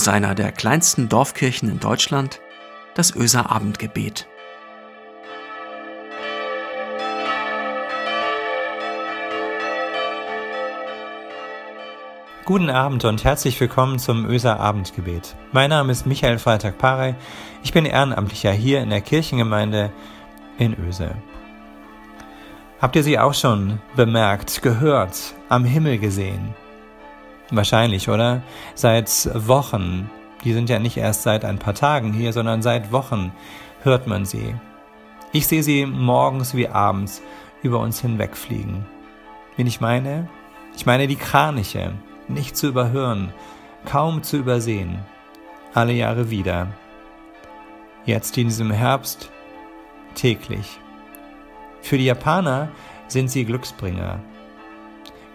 aus einer der kleinsten Dorfkirchen in Deutschland, das Öser Abendgebet. Guten Abend und herzlich willkommen zum Öser Abendgebet. Mein Name ist Michael Freitag-Parey. Ich bin Ehrenamtlicher hier in der Kirchengemeinde in Öse. Habt ihr sie auch schon bemerkt, gehört, am Himmel gesehen? Wahrscheinlich, oder? Seit Wochen, die sind ja nicht erst seit ein paar Tagen hier, sondern seit Wochen hört man sie. Ich sehe sie morgens wie abends über uns hinwegfliegen. Wen ich meine? Ich meine die Kraniche, nicht zu überhören, kaum zu übersehen, alle Jahre wieder. Jetzt in diesem Herbst täglich. Für die Japaner sind sie Glücksbringer.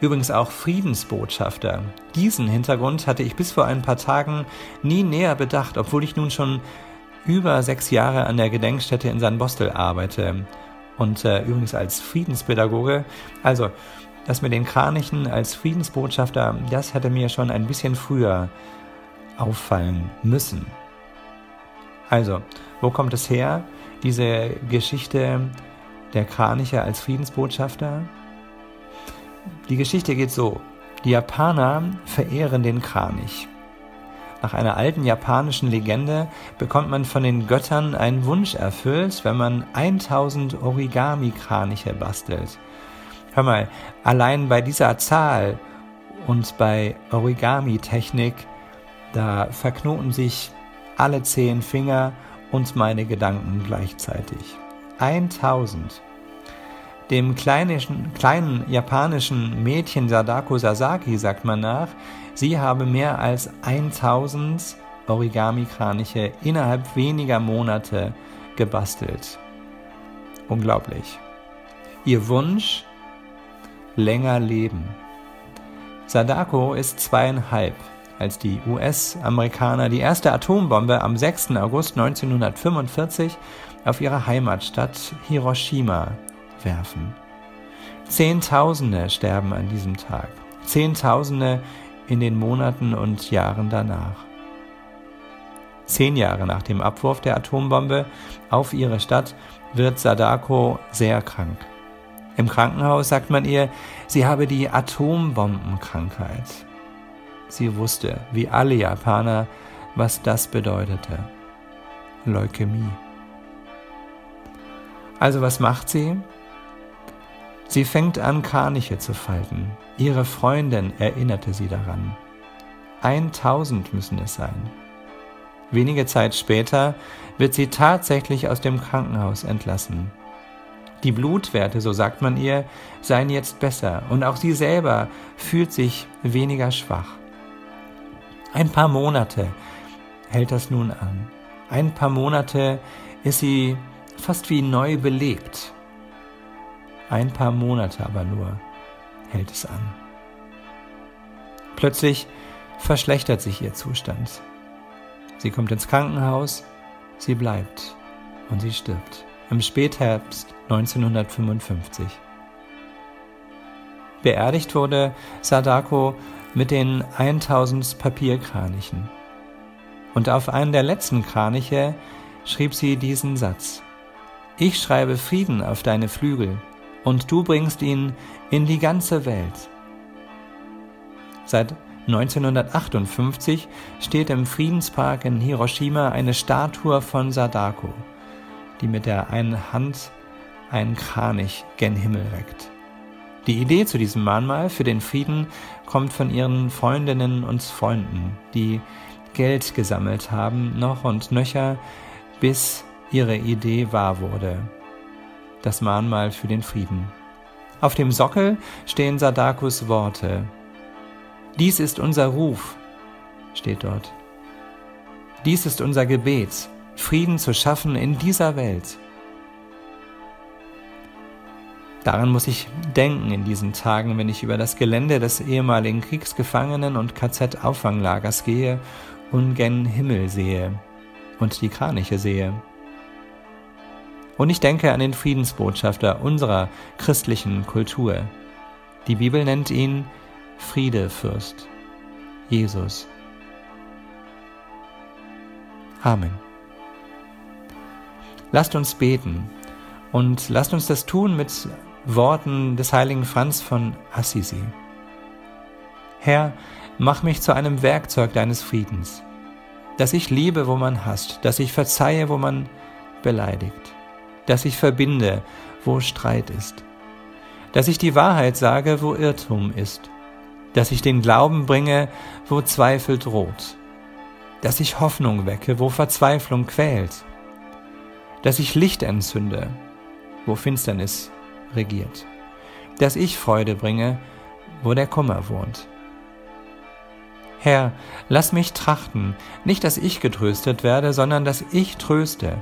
Übrigens auch Friedensbotschafter. Diesen Hintergrund hatte ich bis vor ein paar Tagen nie näher bedacht, obwohl ich nun schon über sechs Jahre an der Gedenkstätte in San Bostel arbeite und äh, übrigens als Friedenspädagoge. Also das mit den Kranichen als Friedensbotschafter, das hätte mir schon ein bisschen früher auffallen müssen. Also, wo kommt es her, diese Geschichte der Kraniche als Friedensbotschafter? Die Geschichte geht so. Die Japaner verehren den Kranich. Nach einer alten japanischen Legende bekommt man von den Göttern einen Wunsch erfüllt, wenn man 1000 Origami-Kraniche bastelt. Hör mal, allein bei dieser Zahl und bei Origami-Technik, da verknoten sich alle zehn Finger und meine Gedanken gleichzeitig. 1000. Dem kleinen, kleinen japanischen Mädchen Sadako Sasaki sagt man nach, sie habe mehr als 1000 Origami-Kraniche innerhalb weniger Monate gebastelt. Unglaublich. Ihr Wunsch, länger leben. Sadako ist zweieinhalb, als die US-Amerikaner die erste Atombombe am 6. August 1945 auf ihre Heimatstadt Hiroshima werfen. Zehntausende sterben an diesem Tag, Zehntausende in den Monaten und Jahren danach. Zehn Jahre nach dem Abwurf der Atombombe auf ihre Stadt wird Sadako sehr krank. Im Krankenhaus sagt man ihr, sie habe die Atombombenkrankheit. Sie wusste, wie alle Japaner, was das bedeutete. Leukämie. Also was macht sie? Sie fängt an, Kraniche zu falten. Ihre Freundin erinnerte sie daran. 1000 müssen es sein. Wenige Zeit später wird sie tatsächlich aus dem Krankenhaus entlassen. Die Blutwerte, so sagt man ihr, seien jetzt besser und auch sie selber fühlt sich weniger schwach. Ein paar Monate hält das nun an. Ein paar Monate ist sie fast wie neu belebt. Ein paar Monate aber nur hält es an. Plötzlich verschlechtert sich ihr Zustand. Sie kommt ins Krankenhaus, sie bleibt und sie stirbt im Spätherbst 1955. Beerdigt wurde Sadako mit den 1000 Papierkranichen. Und auf einen der letzten Kraniche schrieb sie diesen Satz. Ich schreibe Frieden auf deine Flügel und du bringst ihn in die ganze Welt. Seit 1958 steht im Friedenspark in Hiroshima eine Statue von Sadako die mit der einen Hand einen Kranich gen Himmel reckt. Die Idee zu diesem Mahnmal für den Frieden kommt von ihren Freundinnen und Freunden, die Geld gesammelt haben, noch und nöcher, bis ihre Idee wahr wurde. Das Mahnmal für den Frieden. Auf dem Sockel stehen Sadakus Worte. Dies ist unser Ruf, steht dort. Dies ist unser Gebet. Frieden zu schaffen in dieser Welt. Daran muss ich denken in diesen Tagen, wenn ich über das Gelände des ehemaligen Kriegsgefangenen- und KZ-Auffanglagers gehe und gen Himmel sehe und die Kraniche sehe. Und ich denke an den Friedensbotschafter unserer christlichen Kultur. Die Bibel nennt ihn Friedefürst, Jesus. Amen. Lasst uns beten und lasst uns das tun mit Worten des heiligen Franz von Assisi. Herr, mach mich zu einem Werkzeug deines Friedens, dass ich liebe, wo man hasst, dass ich verzeihe, wo man beleidigt, dass ich verbinde, wo Streit ist, dass ich die Wahrheit sage, wo Irrtum ist, dass ich den Glauben bringe, wo Zweifel droht, dass ich Hoffnung wecke, wo Verzweiflung quält, dass ich Licht entzünde, wo Finsternis regiert, dass ich Freude bringe, wo der Kummer wohnt. Herr, lass mich trachten, nicht dass ich getröstet werde, sondern dass ich tröste,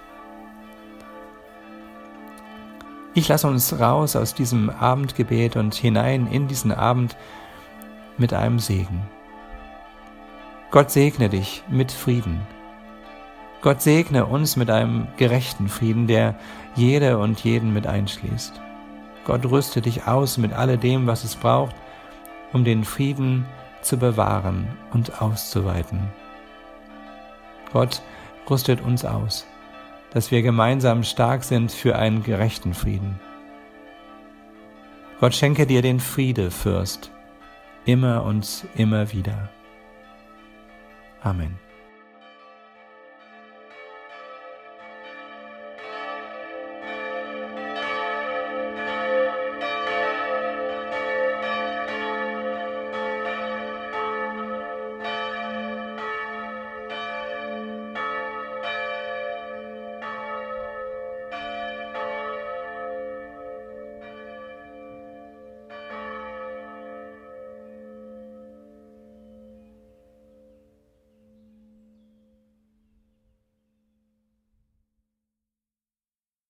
Ich lasse uns raus aus diesem Abendgebet und hinein in diesen Abend mit einem Segen. Gott segne dich mit Frieden. Gott segne uns mit einem gerechten Frieden, der jede und jeden mit einschließt. Gott rüste dich aus mit alledem, was es braucht, um den Frieden zu bewahren und auszuweiten. Gott rüstet uns aus, dass wir gemeinsam stark sind für einen gerechten Frieden. Gott schenke dir den Friede, Fürst, immer und immer wieder. Amen.